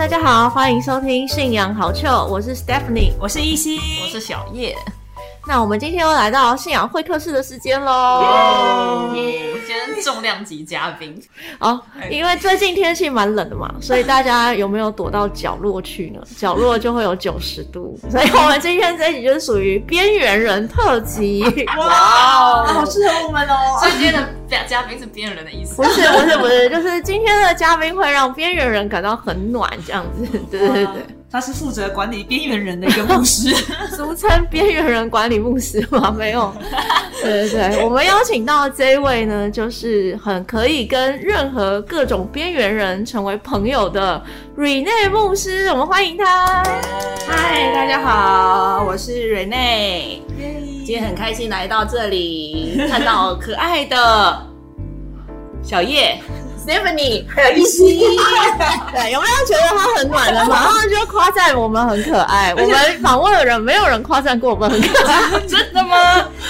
大家好，欢迎收听信仰好趣，我是 Stephanie，我是依稀，我是小叶。那我们今天又来到信仰会客室的时间喽！今天重量级嘉宾哦，因为最近天气蛮冷的嘛，所以大家有没有躲到角落去呢？角落就会有九十度，所以我们今天这一集就是属于边缘人特辑。哇，好适合我们哦！所以今天的嘉嘉宾是边缘人的意思？不是，不是，不是，就是今天的嘉宾会让边缘人感到很暖，这样子。对对对。他是负责管理边缘人的一个牧师，俗称边缘人管理牧师吗？没有，对对对，我们邀请到这位呢，就是很可以跟任何各种边缘人成为朋友的 Rene 牧师，我们欢迎他。嗨，大家好，我是 Rene，今天很开心来到这里，看到可爱的小叶。Stephanie，还有一西，对，有没有觉得他很暖的？马上就夸赞我们很可爱。我们访问的人，没有人夸赞过我们很可爱，真的吗？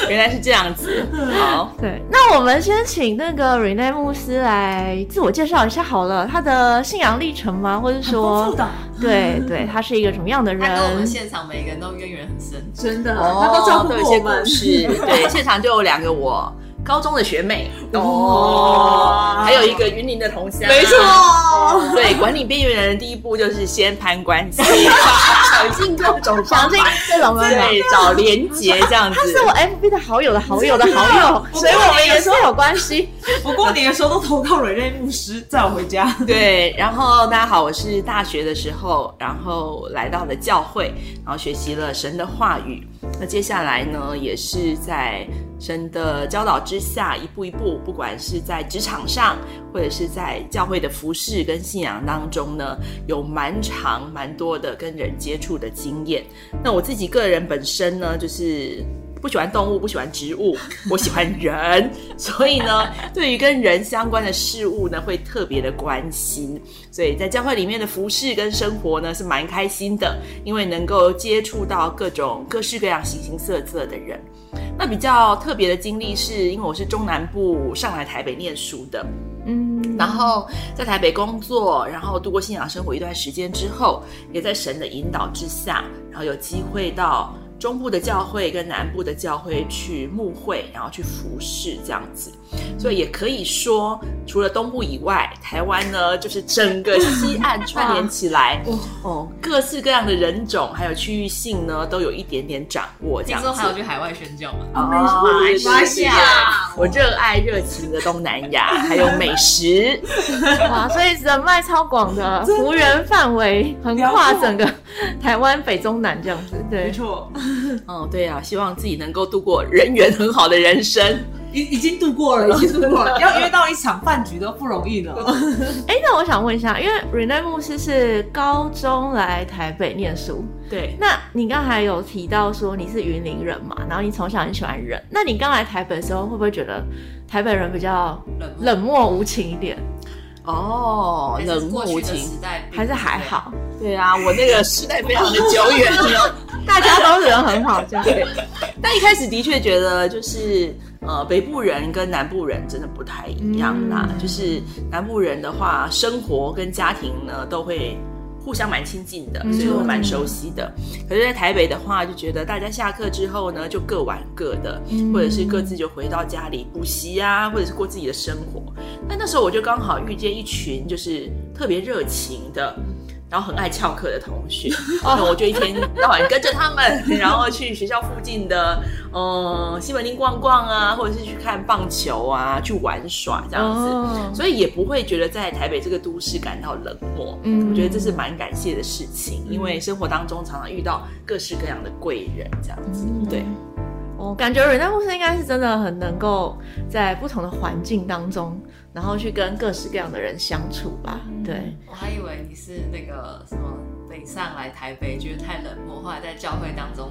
原来是这样子。好，对，那我们先请那个 Rene 牧师来自我介绍一下好了，他的信仰历程吗？或者说，对对，他是一个什么样的人？他跟我们现场每个人都渊源很深，真的，他都照顾我们。是，对，现场就有两个我。高中的学妹哦，还有一个云林的同乡，没错。对，管理边缘人的第一步就是先攀关系，想尽各种想尽各种对找连结这样子。他是我 FB 的好友的好友的好友，所以我们也说有关系。我过年的时候都投靠瑞瑞牧师载我回家。对，然后大家好，我是大学的时候，然后来到了教会，然后学习了神的话语。那接下来呢，也是在神的教导之下，一步一步，不管是在职场上，或者是在教会的服饰跟信仰当中呢，有蛮长蛮多的跟人接触的经验。那我自己个人本身呢，就是不喜欢动物，不喜欢植物，我喜欢人，所以呢，对于跟人相关的事物呢，会特别的关心。所以在教会里面的服饰跟生活呢，是蛮开心的，因为能够接触到各种各式各样形形色色的人。那比较特别的经历是，因为我是中南部上来台北念书的，嗯，然后在台北工作，然后度过信仰生活一段时间之后，也在神的引导之下，然后有机会到。中部的教会跟南部的教会去牧会，然后去服侍这样子，所以也可以说，除了东部以外，台湾呢就是整个西岸串联起来，哦，各式各样的人种还有区域性呢，都有一点点掌握。这样子还有去海外宣教吗？哦，马来西亚，我热爱热情的东南亚，还有美食，哇，所以人脉超广的，幅员范围横跨整个台湾北中南这样子，对，没错。哦，对啊，希望自己能够度过人缘很好的人生，已已经度过了，已经度过了，要约到一场饭局都不容易呢。哎，那我想问一下，因为 Rene 牧师是高中来台北念书，对，那你刚才有提到说你是云林人嘛，然后你从小很喜欢人，那你刚来台北的时候会不会觉得台北人比较冷漠无情一点？哦，冷漠无情，还是还好？对啊，我那个时代非常的久远了。大家都人很好，这样。但一开始的确觉得，就是呃，北部人跟南部人真的不太一样啦。就是南部人的话，生活跟家庭呢都会互相蛮亲近的，所以会蛮熟悉的。可是，在台北的话，就觉得大家下课之后呢，就各玩各的，或者是各自就回到家里补习啊，或者是过自己的生活。那那时候我就刚好遇见一群就是特别热情的。然后很爱翘课的同学，那我就一天到晚跟着他们，然后去学校附近的嗯西门町逛逛啊，或者是去看棒球啊，去玩耍这样子，所以也不会觉得在台北这个都市感到冷漠。嗯，我觉得这是蛮感谢的事情，因为生活当中常常遇到各式各样的贵人这样子。对，我感觉瑞奈牧师应该是真的很能够在不同的环境当中。然后去跟各式各样的人相处吧。对，我还以为你是那个什么北上来台北，觉得太冷漠，后来在教会当中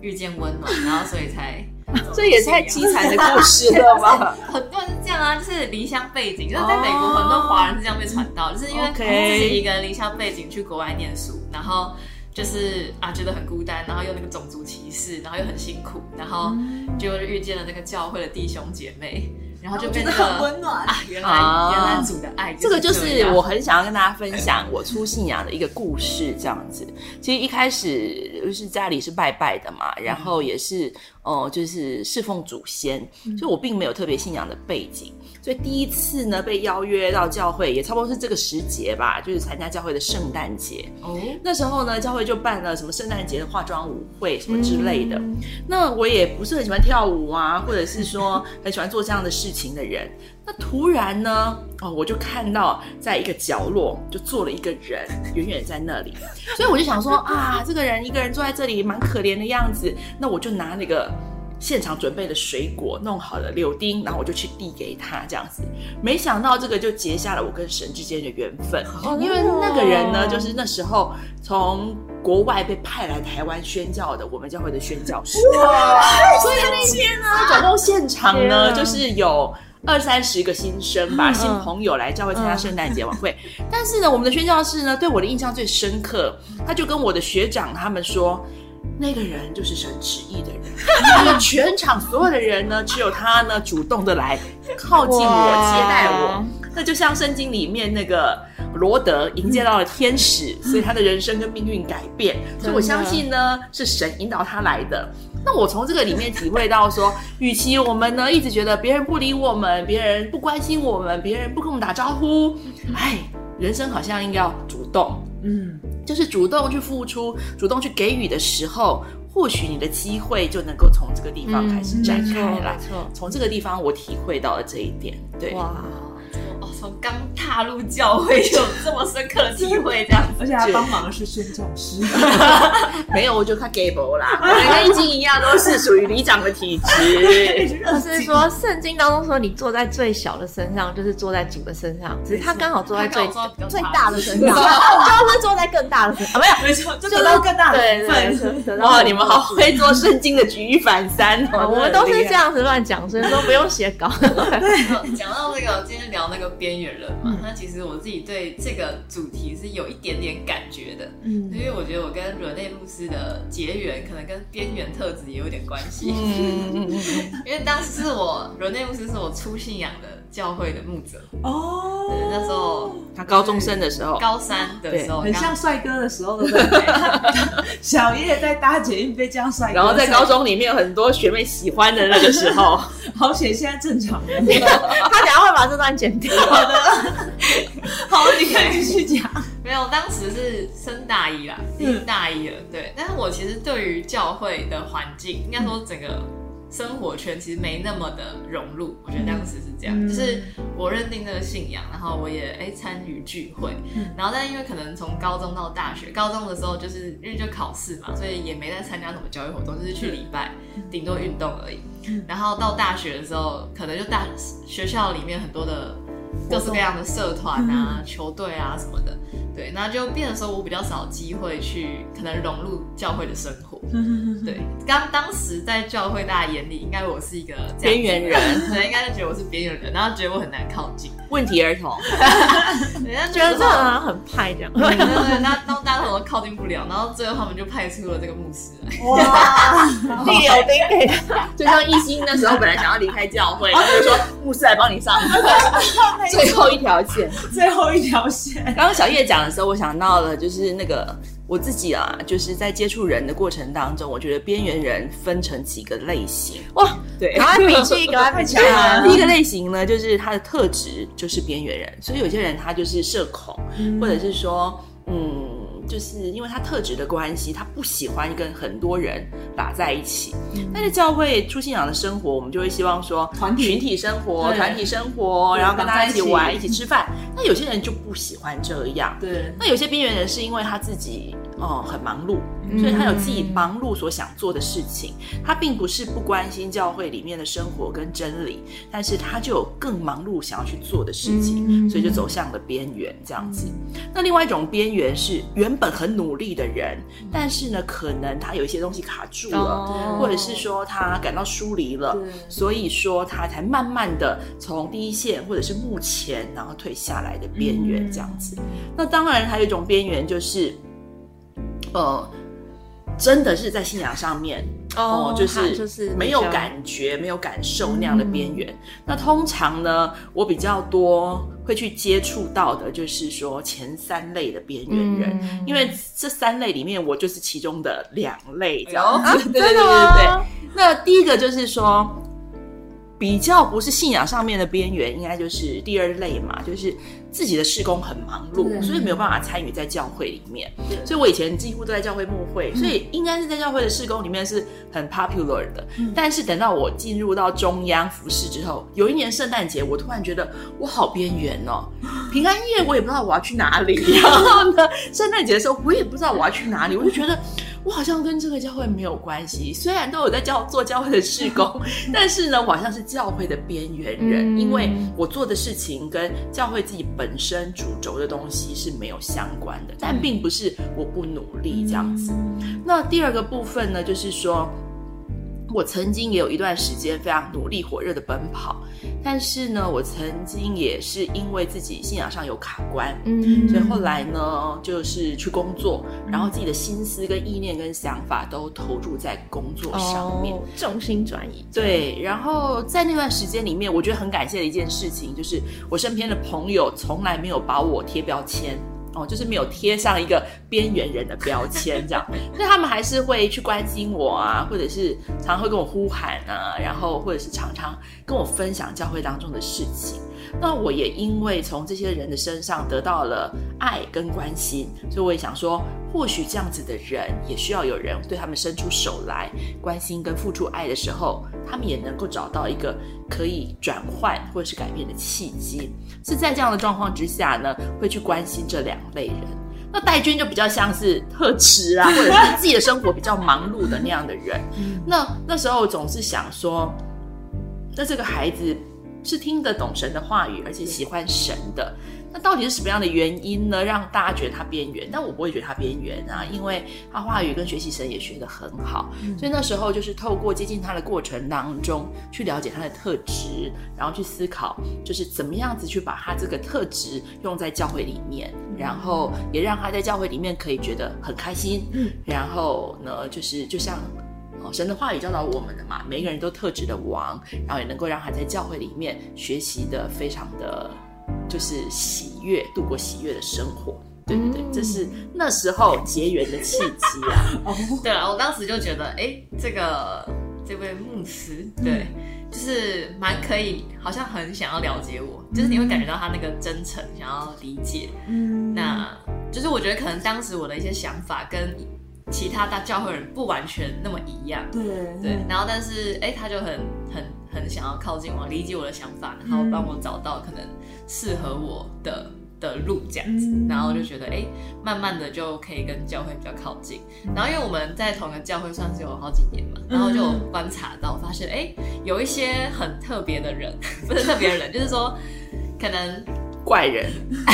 遇见温暖，然后所以才 这也太凄惨的故事了吧？很多人是这样啊，就是离乡背景，就是在美国很多华人是这样被传到，就是因为自己一个人离乡背景去国外念书，然后就是啊觉得很孤单，然后又那个种族歧视，然后又很辛苦，然后就遇见了那个教会的弟兄姐妹。然后就变得很温暖。啊，原来、啊原来主的爱这个就是我很想要跟大家分享我出信仰的一个故事，这样子。其实一开始就是家里是拜拜的嘛，然后也是哦、呃就是侍奉祖先，所以我并没有特别信仰的背景。所以第一次呢被邀约到教会，也差不多是这个时节吧，就是参加教会的圣诞节。哦，那时候呢，教会就办了什么圣诞节的化妆舞会什么之类的。那我也不是很喜欢跳舞啊，或者是说很喜欢做这样的事情的人。那突然呢，哦，我就看到在一个角落就坐了一个人，远远在那里，所以我就想说啊，这个人一个人坐在这里，蛮可怜的样子。那我就拿那个。现场准备的水果弄好了柳丁，然后我就去递给他，这样子。没想到这个就结下了我跟神之间的缘分，因为那个人呢，就是那时候从国外被派来台湾宣教的我们教会的宣教师。哇所以那天呢，总共现场呢就是有。二三十个新生吧，嗯新朋友来教会参加圣诞节晚会。但是呢，我们的宣教士呢，对我的印象最深刻，他就跟我的学长他们说，那个人就是神旨意的人。那个全场所有的人呢，只有他呢主动的来靠近我，接待我。那就像圣经里面那个罗德迎接到了天使，所以他的人生跟命运改变。所以我相信呢，是神引导他来的。那我从这个里面体会到说，与其我们呢一直觉得别人不理我们，别人不关心我们，别人不跟我们打招呼，哎，人生好像应该要主动，嗯，就是主动去付出，主动去给予的时候，或许你的机会就能够从这个地方开始展开来。没错，从这个地方，我体会到了这一点。对，哇，哦，从刚踏入教会就有这么深刻的体会，这样子。而且他帮忙的是宣教师，没有，我就看 Gable 啦，我们跟一金一样，都是属于里长的体质。就是说圣经当中说你坐在最小的身上，就是坐在主的身上，只是他刚好坐在最最大的身上，就是坐在更大的身上，啊没有。没错，就得到更大的对部分。对，得到哇，你们好会做圣经的举一反三哦！啊我们都是这样子乱讲，所以说不用写稿。讲到这个，今天聊那个边缘人嘛，那其实我自己对这个主题是有一点点感觉的，嗯。因为我觉得我跟伦内露丝的结缘，可能跟边缘特质也有点关系。嗯 因为当时是我伦内露丝是我初信仰的教会的牧者，哦。对，那时候他高中生的时候，高三的时候，很像帅哥的时候，对不对？小叶在搭捷运被这样帅哥，然后在高，中里面有很多学妹喜欢的那个时候，好险现在正常了。他等下会把这段剪掉。好的，好，你可以继续讲。没有，当时是升大一啦，已经大一了，对。但是我其实对于教会的环境，应该说整个生活圈其实没那么的融入。我觉得当时是这样，嗯就是我认定这个信仰，然后我也哎参与聚会，然后但因为可能从高中到大学，高中的时候就是因为就考试嘛，所以也没在参加什么教育活动，就是去礼拜，顶多运动而已。然后到大学的时候，可能就大学校里面很多的各式各样的社团啊、球队啊什么的，对，那就变得说我比较少机会去可能融入教会的生活。对，刚当时在教会大家眼里，应该我是一个边缘人，对，应该就觉得我是边缘人，然后觉得我很难靠近，问题儿童，人家觉得这个人很派这样。对对对，那那大家都靠近不了，然后最后他们就派出了这个牧师来。哇，递柳丁给他，就像一心那时候本来想要离开教会，他就说牧师来帮你上最后一条线。最后一条线，刚刚小叶讲的时候，我想到了就是那个我自己啊，就是在接触人的过程当中，我觉得边缘人分成几个类型。哇，对，赶快笔记，赶快比气太强了第一个类型呢，就是他的特质就是边缘人，所以有些人他就是社恐，或者是说，嗯，就是因为他特质的关系，他不喜欢跟很多人打在一起。但是教会出信仰的生活，我们就会希望说，团体群体生活、团体生活，然后跟大家一起玩、一起吃饭。那有些人就不喜欢这样。对，那有些边缘人是因为他自己哦很忙碌，所以他有自己忙碌所想做的事情，他并不是不关心教会里面的生活跟真理，但是他就有更忙碌想要去做的事情，所以就走向了边缘这样子。那另外一种边缘是原本很努力的人，但是呢，可能他有一些东西卡住了，哦。或者是说他感到疏离了，所以说他才慢慢的从第一线或者是目前，然后退下来的边缘这样子。那当然还有一种边缘就是，呃，真的是在信仰上面哦就是就是没有感觉、没有感受那样的边缘。那通常呢，我比较多会去接触到的，就是说前三类的边缘人，嗯因为这三类里面，我就是其中的两类这样哎子。对对对对对。那第一个就是说。比较不是信仰上面的边缘，应该就是第二类嘛，就是自己的事工很忙碌，所以没有办法参与在教会里面。所以我以前几乎都在教会牧会，所以应该是在教会的事工里面是很 popular 的。但是等到我进入到中央服饰之后，有一年圣诞节，我突然觉得我好边缘哦。平安夜我也不知道我要去哪里，然后呢，圣诞节的时候我也不知道我要去哪里，我就觉得我好像跟这个教会没有关系。虽然都有在教做教会的事工，但是呢，我好像是教会的边缘人，嗯因为我做的事情跟教会自己本身主轴的东西是没有相关的。但并不是我不努力这样子。那第二个部分呢，就是说。我曾经也有一段时间非常努力、火热的奔跑，但是呢，我曾经也是因为自己信仰上有卡关，嗯所以后来呢，就是去工作，然后自己的心思跟意念跟想法都投注在工作上面。哦，重心转移，对，然后在那段时间里面，我觉得很感谢的一件事情，就是我身边的朋友从来没有把我贴标签。哦，就是没有贴上一个边缘人的标签，这样，所以他们还是会去关心我啊，或者是常常会跟我呼喊啊，然后或者是常常跟我分享教会当中的事情。那我也因为从这些人的身上得到了爱跟关心，所以我也想说，或许这样子的人也需要有人对他们伸出手来关心跟付出爱的时候，他们也能够找到一个可以转换或者是改变的契机。是在这样的状况之下呢，会去关心这两类人。那戴军就比较像是特质啊，或者是自己的生活比较忙碌的那样的人。那那时候总是想说，那这个孩子是听得懂神的话语，而且喜欢神的。那到底是什么样的原因呢，让大家觉得他边缘？但我不会觉得他边缘啊，因为他话语跟学习神也学得很好。所以那时候就是透过接近他的过程当中，去了解他的特质，然后去思考，就是怎么样子去把他这个特质用在教会里面，然后也让他在教会里面可以觉得很开心。嗯，然后呢，就是就像。哦，神的话语教导我们的嘛，每一个人都特指的王，然后也能够让他在教会里面学习的非常的，就是喜悦，度过喜悦的生活。对对对，这是那时候结缘的契机啊。对啊，我当时就觉得，哎，这个这位牧师，对，就是蛮可以，好像很想要了解我，就是你会感觉到他那个真诚，想要理解。嗯，那就是我觉得可能当时我的一些想法跟其他大教会人不完全那么一样，对对，然后但是哎，他就很很很想要靠近我，理解我的想法，然后帮我找到可能适合我的的路这样子，嗯。然后就觉得哎，慢慢的就可以跟教会比较靠近。然后因为我们在同一个教会算是有好几年嘛，然后就有观察到，发现哎，有一些很特别的人，不是特别的人，就是说可能怪人，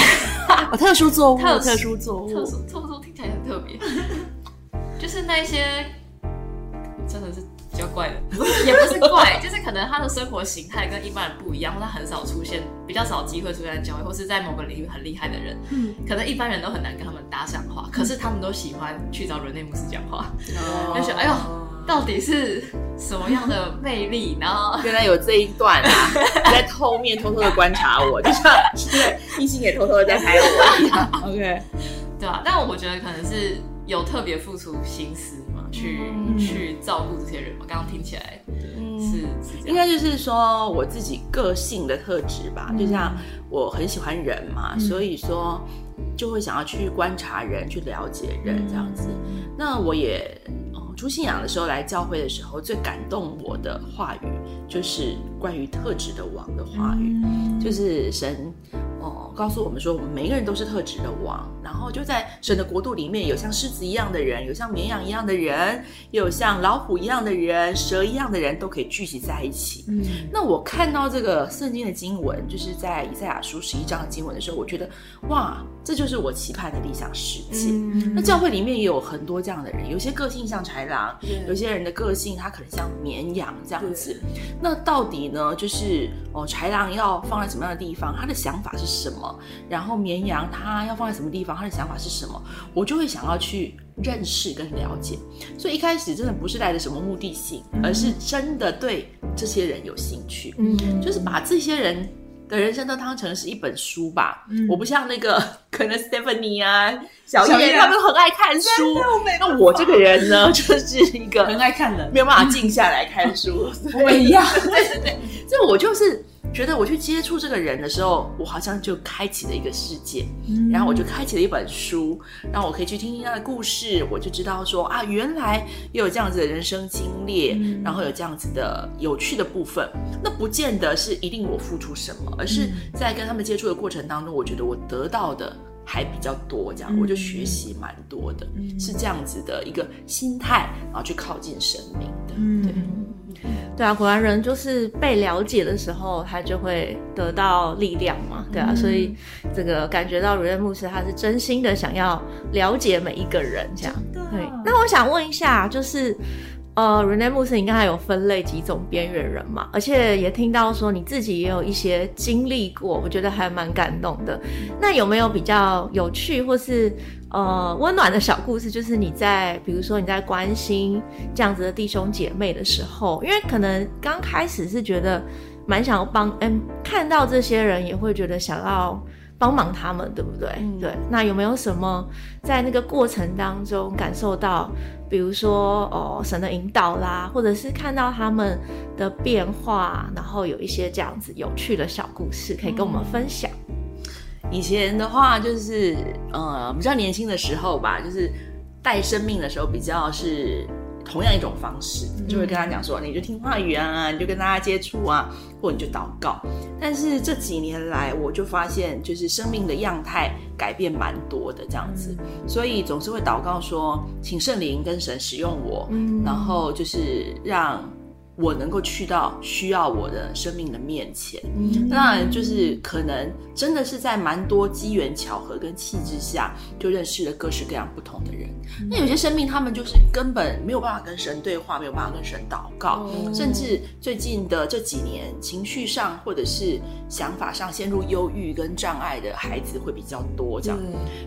哦，特殊作物，特特殊作物，特殊特殊听起来很特别，就是那些真的是比较怪的，也不是怪，就是可能他的生活形态跟一般人不一样，或他很少出现，比较少机会出现在教会，或是在某个领域很厉害的人，嗯可能一般人都很难跟他们搭上话，可是他们都喜欢去找伦内姆斯讲话，哦就觉得哎呦，到底是什么样的魅力？然后 原来有这一段啊！你在后面偷偷的观察我，就像对异性也偷偷的在拍我一样。OK，对啊，但我觉得可能是有特别付出心思吗，去、嗯。去照顾这些人吗。刚刚听起来是应该就是说我自己个性的特质吧，就像我很喜欢人嘛，所以说就会想要去观察人，去了解人这样子。那我也哦，出信仰的时候来教会的时候，最感动我的话语就是关于特质的王的话语，就是神哦告诉我们说，我们每一个人都是特质的王，然后就在神的国度里面，有像狮子一样的人，有像绵羊一样的人，有像老虎一样的人，蛇一样的人，都可以聚集在一起。嗯那我看到这个圣经的经文，就是在以赛亚书十一章的经文的时候，我觉得哇，这就是我期盼的理想世界。嗯那教会里面也有很多这样的人，有些个性像豺狼，有些人的个性他可能像绵羊这样子。那到底呢，就是哦，豺狼要放在什么样的地方？他的想法是什么么，然后绵羊他要放在什么地方，他的想法是什么，我就会想要去认识跟了解。所以一开始真的不是带着什么目的性，而是真的对这些人有兴趣，嗯，就是把这些人。的人生都当成是一本书吧，我不像那个 可能 Stephanie 啊、小叶他们很爱看书，那我这个人呢，就是一个很爱看的，没有办法静下来看书。我们一样。对对对，所以我就是觉得我去接触这个人的时候，我好像就开启了一个世界，然后我就开启了一本书，让我可以去听听他的故事，我就知道说啊，原来也有这样子的人生经历，然后有这样子的有趣的部分。那不见得是一定我付出什么，而是在跟他们接触的过程当中，我觉得我得到的。还比较多，这样我就学习蛮多的，是这样子的一个心态，然后去靠近生命的。嗯，对啊，果然人就是被了解的时候，他就会得到力量嘛，对啊，所以这个感觉到如愿牧师他是真心的想要了解每一个人，这样。对，那我想问一下，就是。呃，Rene 牧师，你刚才有分类几种边缘人嘛？而且也听到说你自己也有一些经历过，我觉得还蛮感动的。那有没有比较有趣或是呃温暖的小故事？就是你在比如说你在关心这样子的弟兄姐妹的时候，因为可能刚开始是觉得蛮想要帮，嗯，看到这些人也会觉得想要帮忙他们，对不对？对。那有没有什么在那个过程当中感受到？比如说哦，神的引导啦，或者是看到他们的变化，然后有一些这样子有趣的小故事可以跟我们分享。以前的话就是呃比较年轻的时候吧，就是带生命的时候比较是同样一种方式，就会跟他讲说，你就听话语啊，你就跟大家接触啊，或你就祷告。但是这几年来，我就发现就是生命的样态。改变蛮多的这样子，所以总是会祷告说，请圣灵跟神使用我，然后就是让。我能够去到需要我的生命的面前，当然就是可能真的是在蛮多机缘巧合跟气质下，就认识了各式各样不同的人。那有些生命他们就是根本没有办法跟神对话，没有办法跟神祷告，甚至最近的这几年，情绪上或者是想法上陷入忧郁跟障碍的孩子会比较多。这样，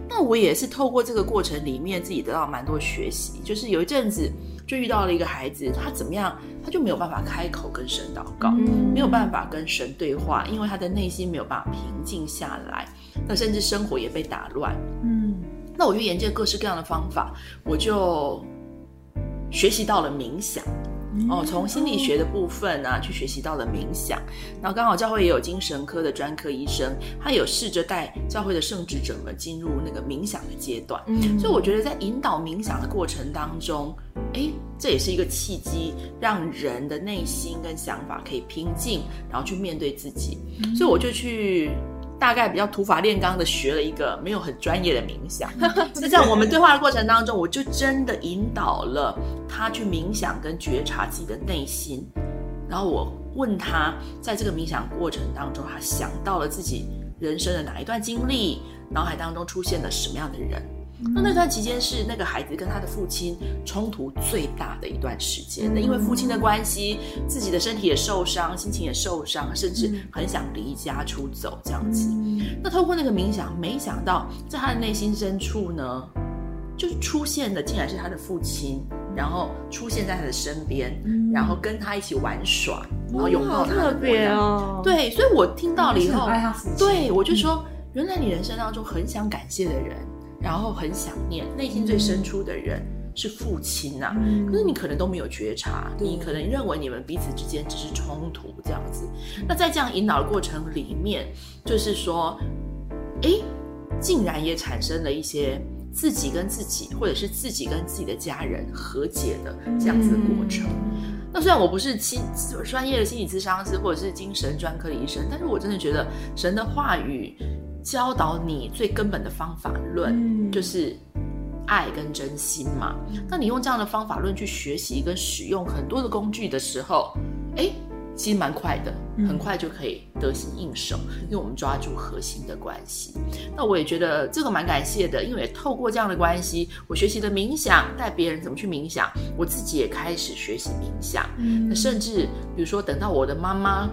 那我也是透过这个过程里面自己得到蛮多学习，就是有一阵子。就遇到了一个孩子，他怎么样，他就没有办法开口跟神祷告，没有办法跟神对话，因为他的内心没有办法平静下来，那甚至生活也被打乱。嗯，那我就研究各式各样的方法，我就学习到了冥想。哦，从心理学的部分啊，去学习到了冥想，然后刚好教会也有精神科的专科医生，他有试着带教会的圣职者们进入那个冥想的阶段。嗯，所以我觉得在引导冥想的过程当中，哎，这也是一个契机，让人的内心跟想法可以平静，然后去面对自己。所以我就去。大概比较土法炼钢的学了一个没有很专业的冥想，是 在我们对话的过程当中，我就真的引导了他去冥想跟觉察自己的内心，然后我问他在这个冥想过程当中，他想到了自己人生的哪一段经历，脑海当中出现了什么样的人。那那段期间是那个孩子跟他的父亲冲突最大的一段时间。那因为父亲的关系，自己的身体也受伤，心情也受伤，甚至很想离家出走这样子。那透过那个冥想，没想到在他的内心深处呢，就出现的竟然是他的父亲，然后出现在他的身边，然后跟他一起玩耍，然后拥抱他。特别哦，对，所以我听到了以后，对我就说，原来你人生当中很想感谢的人。然后很想念，内心最深处的人是父亲呐，可是你可能都没有觉察，你可能认为你们彼此之间只是冲突这样子。那在这样引导的过程里面，就是说，哎，竟然也产生了一些自己跟自己，或者是自己跟自己的家人和解的这样子的过程。那虽然我不是心专业的心理咨商师，或者是精神专科的医生，但是我真的觉得神的话语。教导你最根本的方法论，就是爱跟真心嘛。那你用这样的方法论去学习跟使用很多的工具的时候，哎，其实蛮快的，很快就可以得心应手，因为我们抓住核心的关系。那我也觉得这个蛮感谢的，因为透过这样的关系，我学习的冥想，带别人怎么去冥想，我自己也开始学习冥想。那甚至比如说，等到我的妈妈。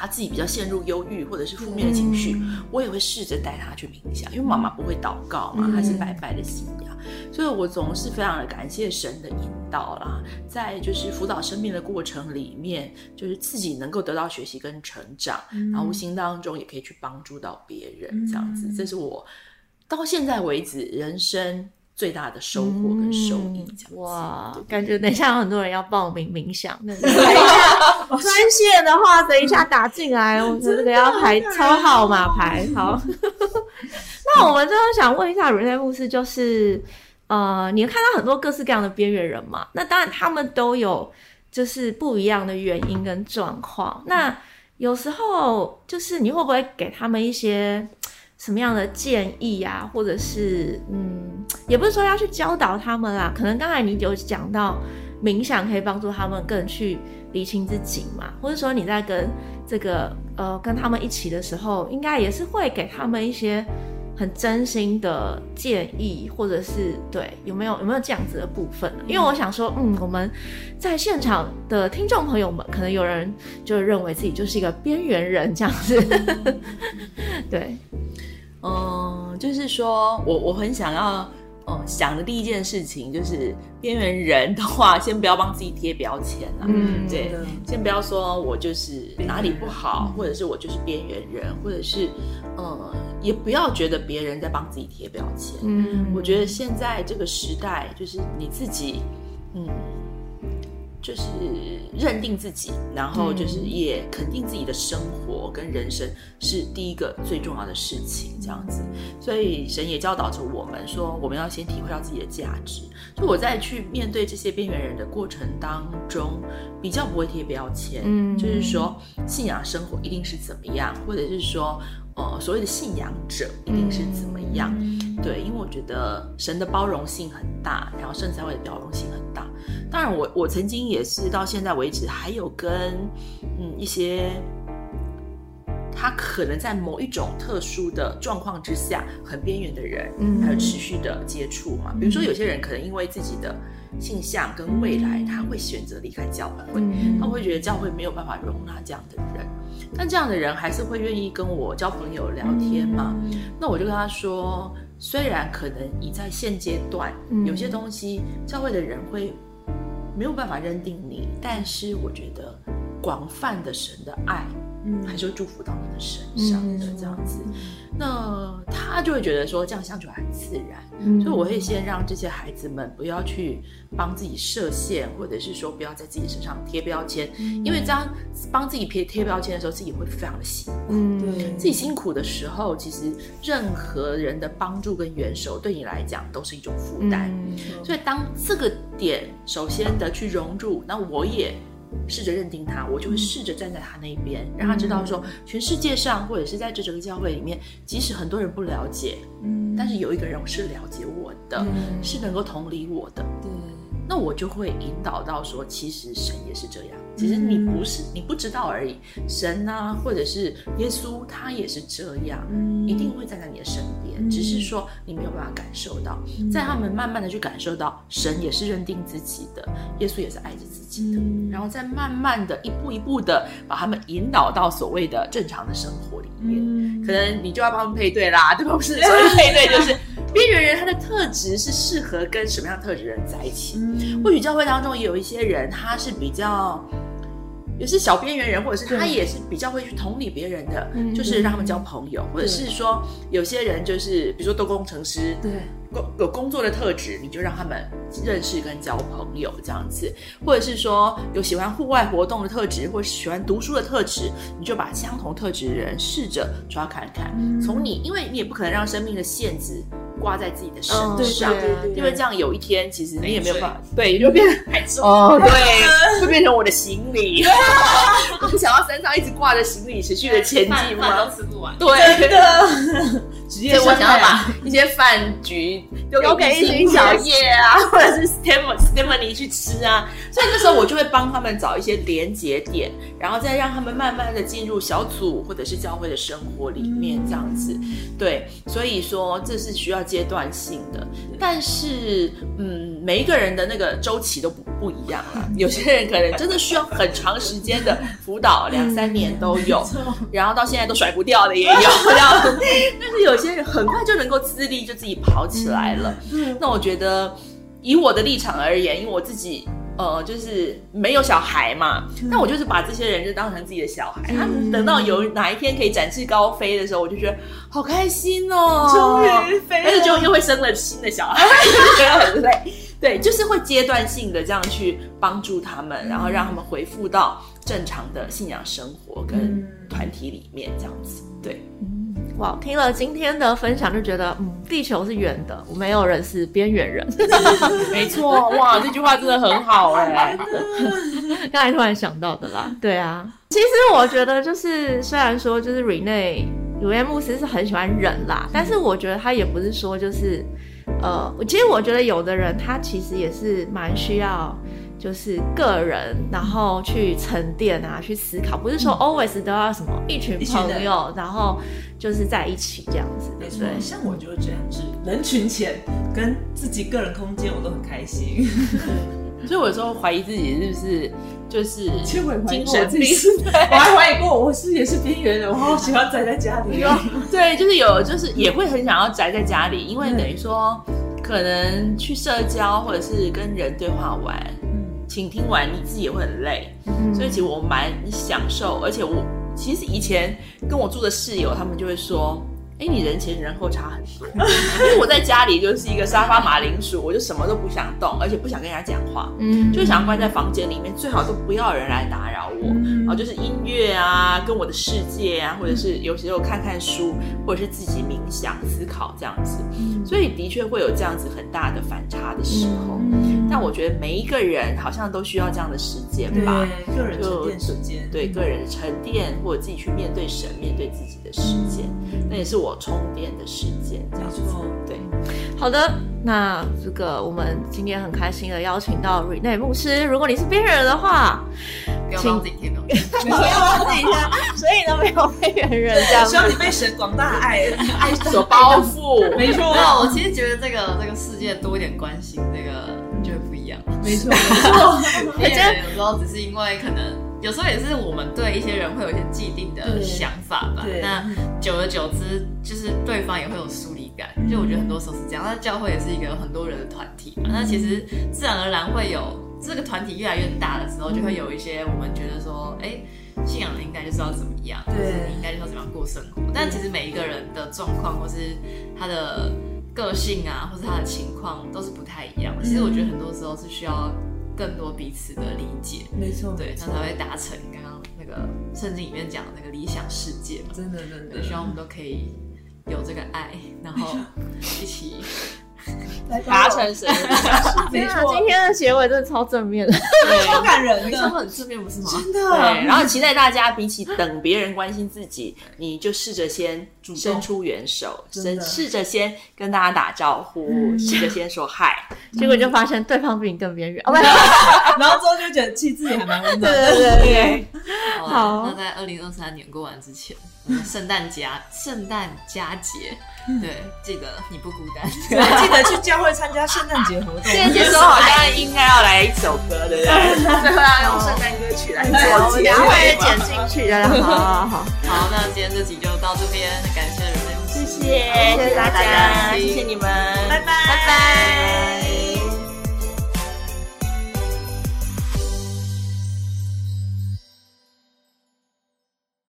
他自己比较陷入忧郁或者是负面的情绪，我也会试着带他去冥想，因为妈妈不会祷告嘛，她是拜拜的信仰，所以我总是非常的感谢神的引导啦，在就是辅导生命的过程里面，就是自己能够得到学习跟成长，然后无形当中也可以去帮助到别人，这样子，这是我到现在为止人生。最大的收获跟收益，这样哇，感觉等一下有很多人要报名冥想，等一下专线的话，等一下打进来，我们这个要排抽号码牌。好，那我们最后想问一下瑞内牧师，就是呃，你看到很多各式各样的边缘人嘛？那当然他们都有就是不一样的原因跟状况。那有时候就是你会不会给他们一些？什么样的建议啊，或者是嗯，也不是说要去教导他们啦，可能刚才你有讲到冥想可以帮助他们更去理清自己嘛，或者说你在跟这个呃跟他们一起的时候，应该也是会给他们一些很真心的建议，或者是对有没有有没有这样子的部分呢？因为我想说，嗯，我们在现场的听众朋友们，可能有人就认为自己就是一个边缘人这样子，对。嗯，就是说我我很想要，嗯，想的第一件事情就是边缘人的话，先不要帮自己贴标签啊。嗯，对，先不要说我就是哪里不好，或者是我就是边缘人，或者是，嗯，也不要觉得别人在帮自己贴标签。嗯，我觉得现在这个时代，就是你自己，嗯。就是认定自己，然后就是也肯定自己的生活跟人生是第一个最重要的事情，这样子。所以神也教导着我们说，我们要先体会到自己的价值。就我在去面对这些边缘人的过程当中，比较不会贴标签，嗯，就是说信仰生活一定是怎么样，或者是说。呃，所谓的信仰者一定是怎么样？对，因为我觉得神的包容性很大，然后圣才会的包容性很大。当然，我我曾经也是到现在为止，还有跟嗯一些他可能在某一种特殊的状况之下很边缘的人，嗯，还有持续的接触嘛。比如说，有些人可能因为自己的性向跟未来，他会选择离开教会，他会觉得教会没有办法容纳这样的人。但这样的人还是会愿意跟我交朋友聊天嘛？那我就跟他说，虽然可能你在现阶段有些东西教会的人会没有办法认定你，但是我觉得广泛的神的爱。嗯，还是会祝福到你的身上的这样子，那他就会觉得说这样相处很自然，所以我会先让这些孩子们不要去帮自己设限，或者是说不要在自己身上贴标签，因为这样帮自己贴贴标签的时候，自己会非常的辛苦。嗯，自己辛苦的时候，其实任何人的帮助跟援手对你来讲都是一种负担。所以当这个点首先的去融入，那我也。试着认定他，我就会试着站在他那边，让他知道说，全世界上或者是在这整个教会里面，即使很多人不了解，嗯，但是有一个人是了解我的，是能够同理我的，对。那我就会引导到说，其实神也是这样。其实你不是你不知道而已，神啊，或者是耶稣，他也是这样，一定会站在你的身边。只是说你没有办法感受到，在他们慢慢的去感受到，神也是认定自己的，耶稣也是爱着自己的，然后再慢慢的一步一步的把他们引导到所谓的正常的生活里面。可能你就要帮他们配对啦，对吧？不是 所谓配对就是。边缘人他的特质是适合跟什么样特质人在一起？或许教会当中也有一些人，他是比较，也是小边缘人，或者是他也是比较会去同理别人的，就是让他们交朋友，或者是说有些人就是比如说都工程师，对，工有工作的特质，你就让他们认识跟交朋友这样子，或者是说有喜欢户外活动的特质，或者喜欢读书的特质，你就把相同特质的人试着抓看看，从你，因为你也不可能让生命的限制。挂在自己的身上，因为这样有一天，其实你也没有办法，对，就变成太重哦，对，会变成我的行李。我不想要身上一直挂着行李，持续的前进吗？都吃不完，对。的。直接我想要把一些饭局丢给一群小叶啊，或者是 Stem Stephanie 去吃啊，所以那时候我就会帮他们找一些连接点，然后再让他们慢慢的进入小组或者是教会的生活里面，这样子。对，所以说这是需要阶段性的，但是嗯。每一个人的那个周期都不不一样了。有些人可能真的需要很长时间的辅导，两三年都有，然后到现在都甩不掉的也有。但是有些人很快就能够自立，就自己跑起来了。那我觉得，以我的立场而言，因为我自己。呃，就是没有小孩嘛，那我就是把这些人就当成自己的小孩。他们等到有哪一天可以展翅高飞的时候，我就觉得好开心哦，终于飞了。但是就又会生了新的小孩，觉得很累。对，就是会阶段性的这样去帮助他们，然后让他们回复到正常的信仰生活跟团体里面这样子。对。哇，听了今天的分享就觉得，嗯，地球是圆的，我没有人是边缘人。没错，哇，这句话真的很好哎。刚才突然想到的啦，对啊。其实我觉得就是，虽然说就是 Rene 鲁耶牧师是很喜欢人啦，但是我觉得他也不是说就是，呃，其实我觉得有的人他其实也是蛮需要。就是个人，然后去沉淀啊，去思考，不是说 always 都要什么一群朋友，然后就是在一起这样子。没错，像我就是这样子，人群前跟自己个人空间我都很开心。所以我有时候怀疑自己是不是就是精神病，我还怀疑过我是也是边缘人，我好喜欢宅在家里。对，就是有，就是也会很想要宅在家里，因为等于说可能去社交或者是跟人对话玩。请听完你自己也会很累，所以其实我蛮享受，而且我其实以前跟我住的室友，他们就会说。哎，你人前人后差很多，因为我在家里就是一个沙发马铃薯，我就什么都不想动，而且不想跟人家讲话，嗯，就想关在房间里面，最好都不要人来打扰我，然后就是音乐啊，跟我的世界啊，或者是有时候看看书，或者是自己冥想思考这样子，所以的确会有这样子很大的反差的时候，但我觉得每一个人好像都需要这样的时间吧，个人沉淀时间，对个人沉淀或者自己去面对神、面对自己的时间，那也是我。充电的时间，这样子。对，好的，那这个我们今天很开心的邀请到瑞内牧师。如果你是边缘人的话，不要帮自己贴标签，不要帮自己贴，所以呢，没有边缘人这样。希望你被神广大爱 爱所包覆。没错，我其实觉得这个这个世界多一点关心，这个。没错，没错。边缘人有时候只是因为可能。有时候也是我们对一些人会有一些既定的想法吧。那久而久之，就是对方也会有疏离感。就我觉得很多时候是这样。那教会也是一个很多人的团体嘛。那其实自然而然会有这个团体越来越大的时候，就会有一些我们觉得说，哎，信仰应该就是要怎么样，对，应该就是要怎么样过生活。但其实每一个人的状况，或是他的个性啊，或者他的情况，都是不太一样。其实我觉得很多时候是需要。更多彼此的理解，没错，对，那才会达成刚刚那个圣经里面讲的那个理想世界嘛。真的，真的，希望我们都可以有这个爱，然后一起。达成神，没错。今天的结尾真的超正面的，超感人的，很正面，不是吗？真的。对，然后期待大家比起等别人关心自己，你就试着先伸出援手，试试着先跟大家打招呼，试着先说嗨，结果就发现对方比你更边缘，然后之后就觉得气自己还蛮温暖。对对对。好，那在二零二三年过完之前，圣诞佳圣诞佳节。对，记得你不孤单，记得去教会参加圣诞节活动。这些 时候好像应该要来一首歌，对不对？最后要用圣诞歌曲来做结尾，剪进去。好好好，好，那今天这集就到这边，感谢人们，谢谢，谢谢大家，谢谢你们。